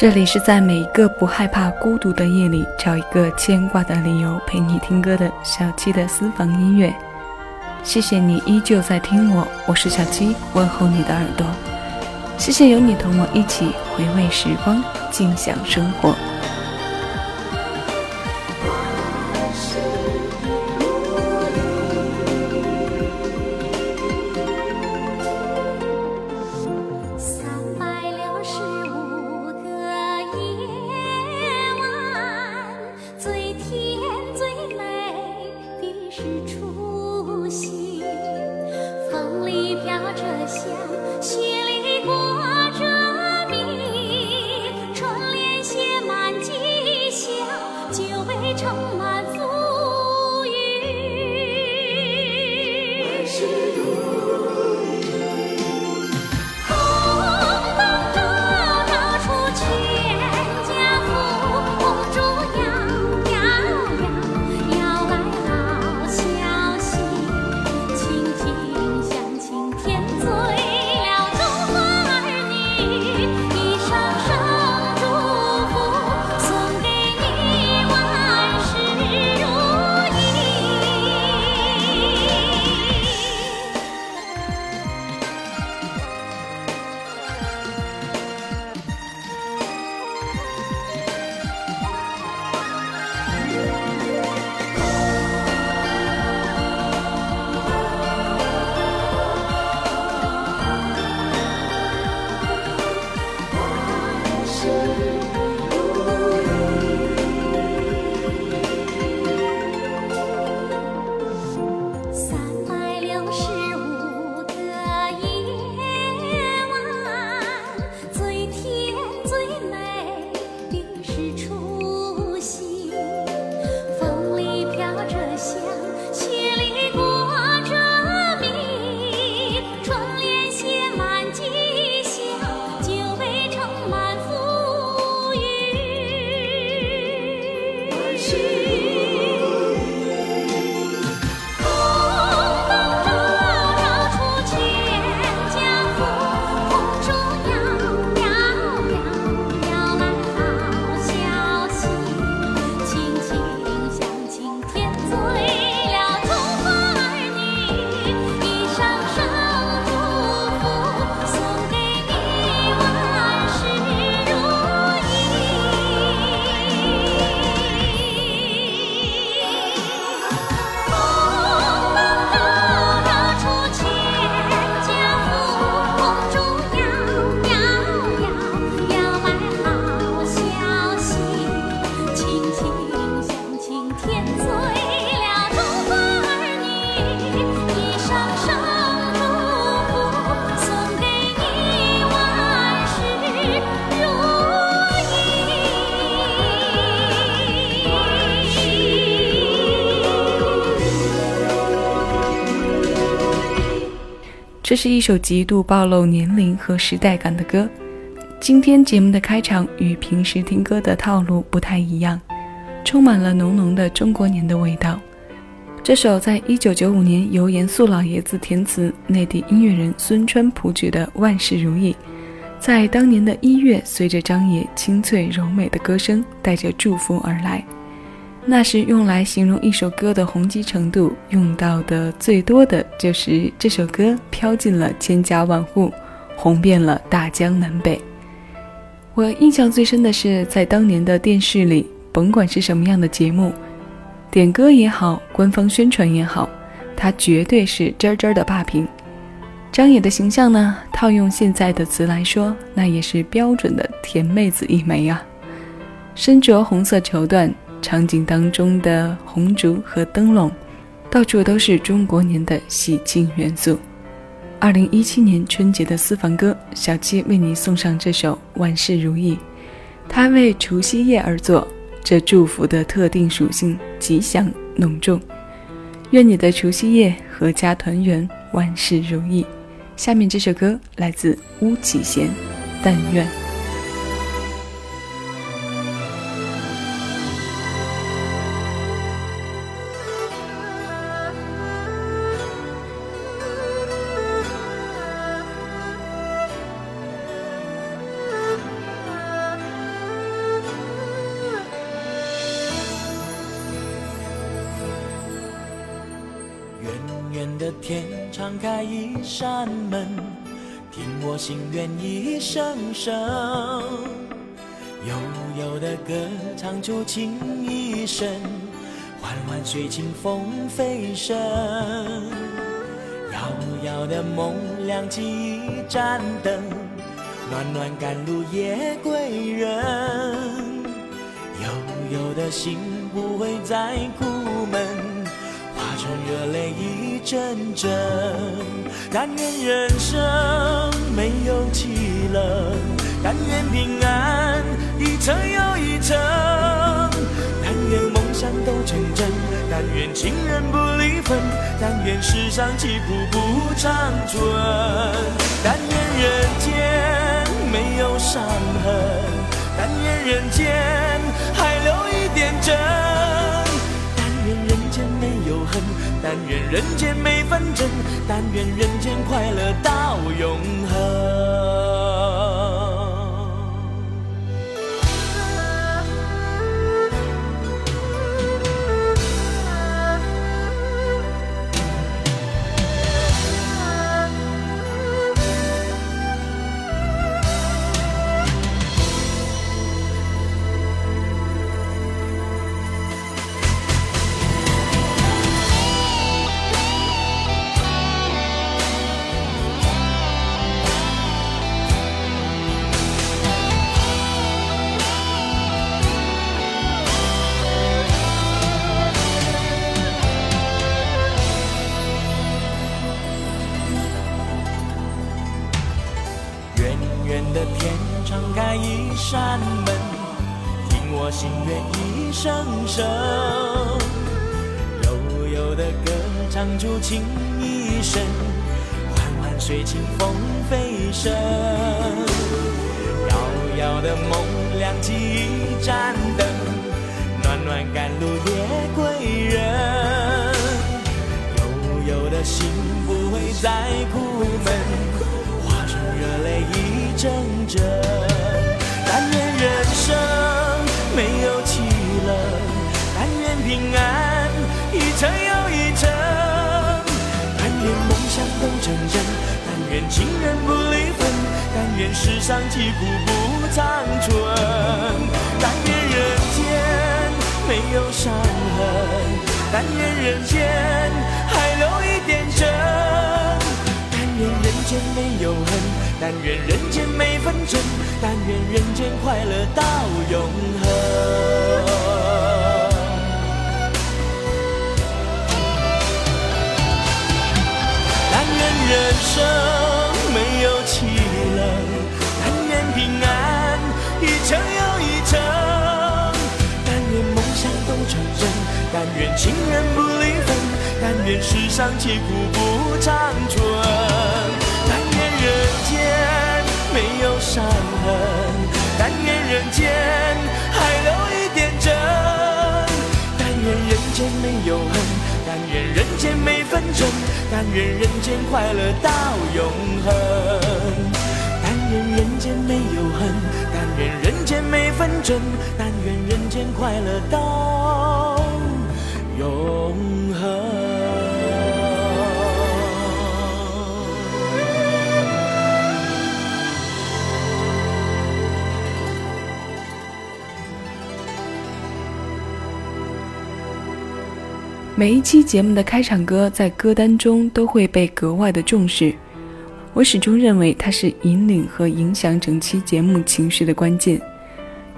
这里是在每一个不害怕孤独的夜里，找一个牵挂的理由陪你听歌的小七的私房音乐。谢谢你依旧在听我，我是小七，问候你的耳朵。谢谢有你同我一起回味时光，静享生活。这是一首极度暴露年龄和时代感的歌。今天节目的开场与平时听歌的套路不太一样，充满了浓浓的中国年的味道。这首在一九九五年由严肃老爷子填词、内地音乐人孙川谱曲的《万事如意》，在当年的一月，随着张也清脆柔美的歌声，带着祝福而来。那是用来形容一首歌的红极程度用到的最多的就是这首歌飘进了千家万户，红遍了大江南北。我印象最深的是在当年的电视里，甭管是什么样的节目，点歌也好，官方宣传也好，它绝对是真真的霸屏。张也的形象呢，套用现在的词来说，那也是标准的甜妹子一枚啊，身着红色绸缎。场景当中的红烛和灯笼，到处都是中国年的喜庆元素。二零一七年春节的私房歌，小七为你送上这首《万事如意》，它为除夕夜而作，这祝福的特定属性吉祥浓重。愿你的除夕夜阖家团圆，万事如意。下面这首歌来自巫启贤，《但愿》。天敞开一扇门，听我心愿一声声，悠悠的歌唱出情意深，缓缓随清风飞升，遥遥的梦亮起一盏灯，暖暖赶路夜归人，悠悠的心不会再苦闷。成热泪一阵阵，但愿人生没有凄冷，但愿平安一程又一程，但愿梦想都成真，但愿情人不离分，但愿世上疾苦不长存，但愿人间没有伤痕，但愿人间但愿人间没纷争，但愿人间快乐到永恒。扇门，听我心愿一声声。悠悠的歌唱出情意深，缓缓水清风飞声。遥遥的梦亮起一盏灯，暖暖甘露夜归人。悠悠的心不会再苦闷，化成热泪一阵阵。都成真，但愿情人不离分，但愿世上疾苦不长存，但愿人间没有伤痕，但愿人间还留一点真，但愿人间没有恨，但愿人间没纷争，但愿人间快乐到永恒。生没有凄冷，但愿平安一程又一程，但愿梦想都成真，但愿情人不离分，但愿世上疾苦不长存，中，但愿人间快乐到永恒。但愿人间没有恨，但愿人间没纷争，但愿人间快乐到永恒。每一期节目的开场歌在歌单中都会被格外的重视，我始终认为它是引领和影响整期节目情绪的关键，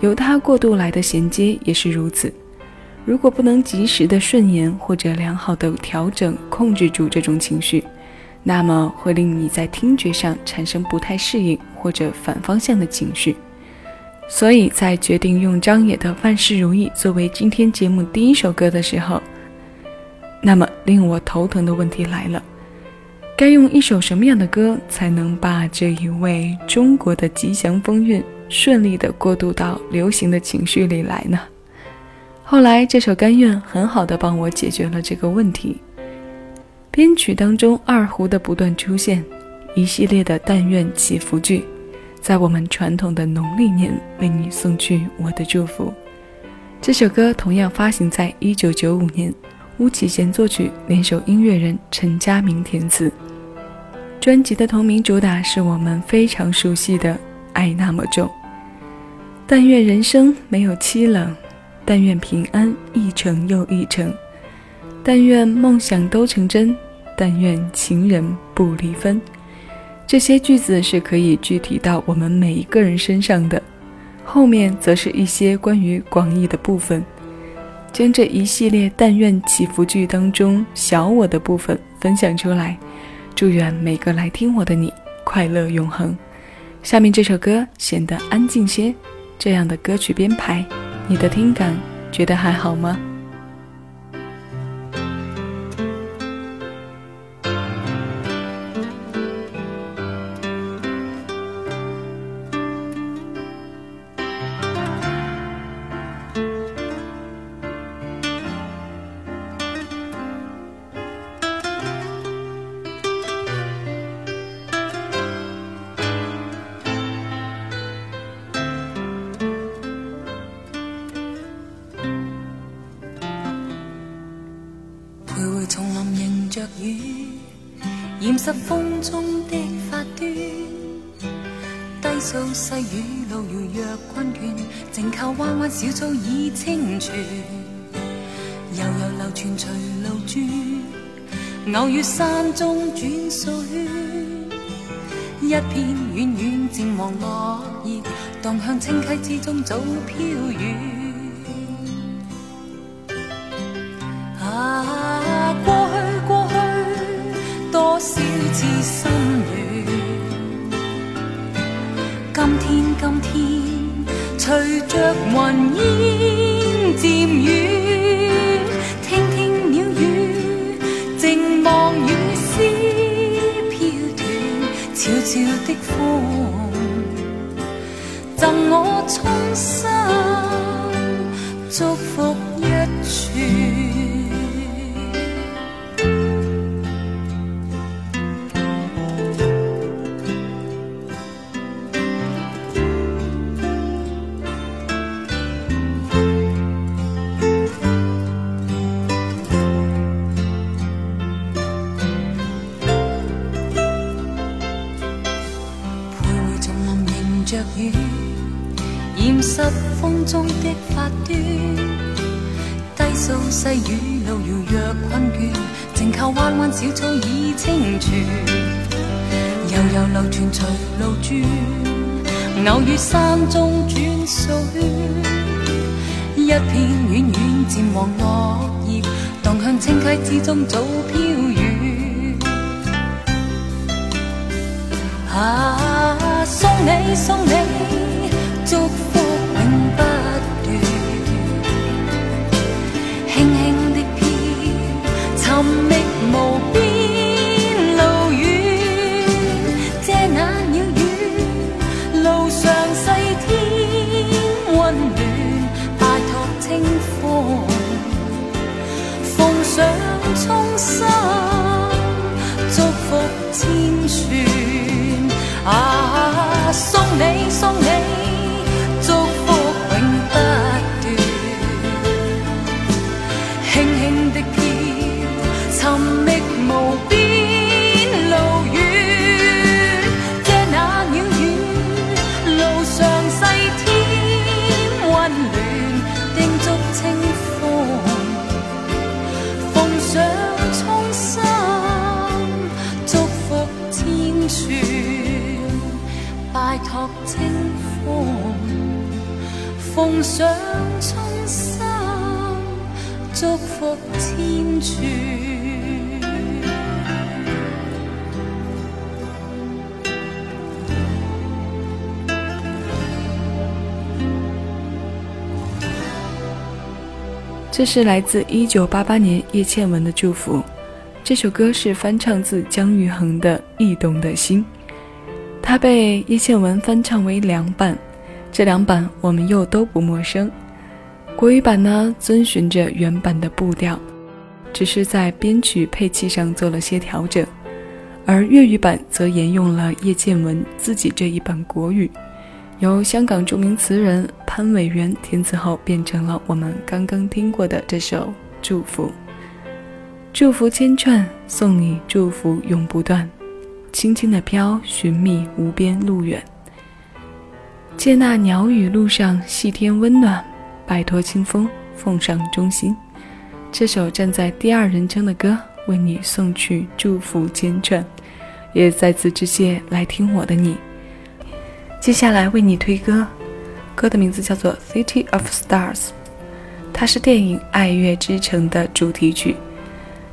由它过渡来的衔接也是如此。如果不能及时的顺延或者良好的调整控制住这种情绪，那么会令你在听觉上产生不太适应或者反方向的情绪。所以在决定用张也的《万事如意》作为今天节目第一首歌的时候。那么令我头疼的问题来了，该用一首什么样的歌才能把这一位中国的吉祥风韵顺利的过渡到流行的情绪里来呢？后来这首《甘愿》很好的帮我解决了这个问题。编曲当中二胡的不断出现，一系列的但愿祈福句，在我们传统的农历年为你送去我的祝福。这首歌同样发行在一九九五年。巫启贤作曲，联手音乐人陈佳明填词。专辑的同名主打是我们非常熟悉的《爱那么重》。但愿人生没有凄冷，但愿平安一程又一程，但愿梦想都成真，但愿情人不离分。这些句子是可以具体到我们每一个人身上的。后面则是一些关于广义的部分，将这一系列但愿祈福句当中小我的部分分享出来。祝愿每个来听我的你快乐永恒。下面这首歌显得安静些，这样的歌曲编排，你的听感觉得还好吗？掩饰风中的发端，低诉细雨路遥若困倦，静靠弯弯小草已清泉，悠悠流泉随路转，偶遇山中转数圈，一片远远渐黄落叶，荡向清溪之中早飘远。今天今天，随着云烟渐远，听听鸟语，静望雨丝飘断，悄悄的风，中的发端，低诉细雨路遥若困倦，静靠弯弯小草倚清泉，悠悠流泉随路转，偶遇山中转数圈，一片远远渐黄落叶，荡向清溪之中早飘远。啊，送你送你这是来自一九八八年叶倩文的祝福。这首歌是翻唱自姜育恒的《驿动的心》，它被叶倩文翻唱为两版。这两版我们又都不陌生，国语版呢遵循着原版的步调，只是在编曲配器上做了些调整，而粤语版则沿用了叶倩文自己这一版国语，由香港著名词人潘伟元填词后，变成了我们刚刚听过的这首《祝福》。祝福千串，送你祝福永不断。轻轻的飘，寻觅无边路远。借那鸟语路上细添温暖，摆脱清风，奉上衷心。这首站在第二人称的歌，为你送去祝福千串，也再次致谢来听我的你。接下来为你推歌，歌的名字叫做《City of Stars》，它是电影《爱乐之城》的主题曲。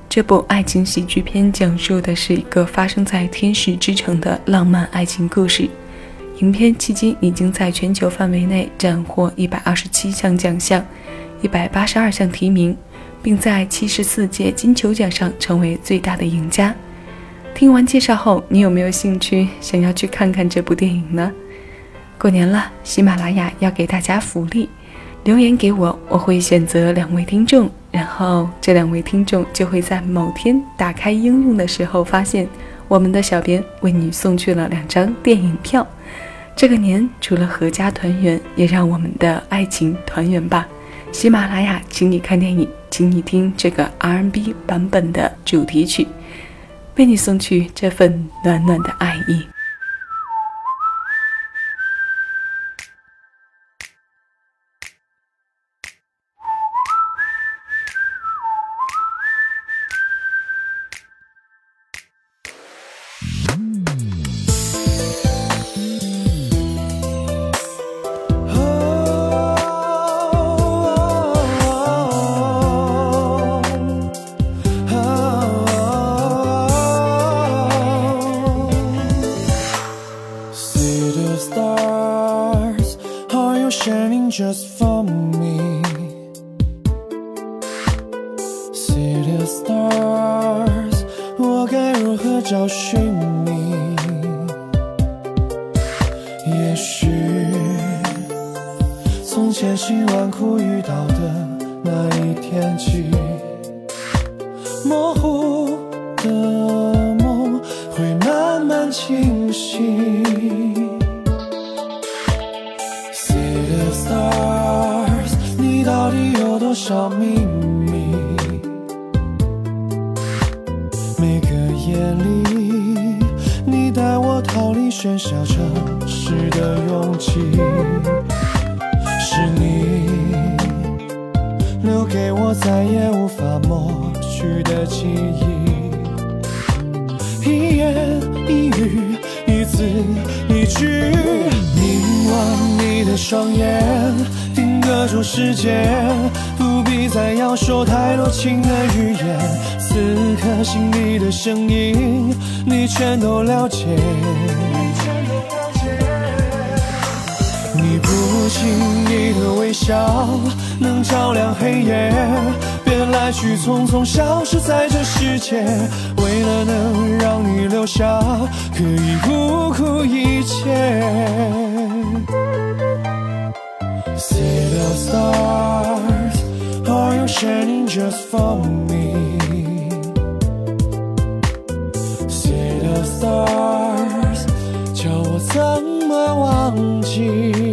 这部爱情喜剧片讲述的是一个发生在天使之城的浪漫爱情故事。影片迄今已经在全球范围内斩获一百二十七项奖项，一百八十二项提名，并在七十四届金球奖上成为最大的赢家。听完介绍后，你有没有兴趣想要去看看这部电影呢？过年了，喜马拉雅要给大家福利，留言给我，我会选择两位听众。然后这两位听众就会在某天打开应用的时候，发现我们的小编为你送去了两张电影票。这个年除了阖家团圆，也让我们的爱情团圆吧。喜马拉雅，请你看电影，请你听这个 R&B 版本的主题曲，为你送去这份暖暖的爱意。清晰。City of stars，你到底有多少秘密？每个夜里，你带我逃离喧嚣城市的拥挤，是你留给我再也无法抹去的记忆，凝望你的双眼，定格住时间，不必再要说太多情的语言。此刻心里的声音，你全都了解。你不经意的微笑，能照亮黑夜。别来去匆匆，消失在这世界。为了能让你留下，可以不顾一切。City of stars, are you shining just for me? stars，叫我怎么忘记？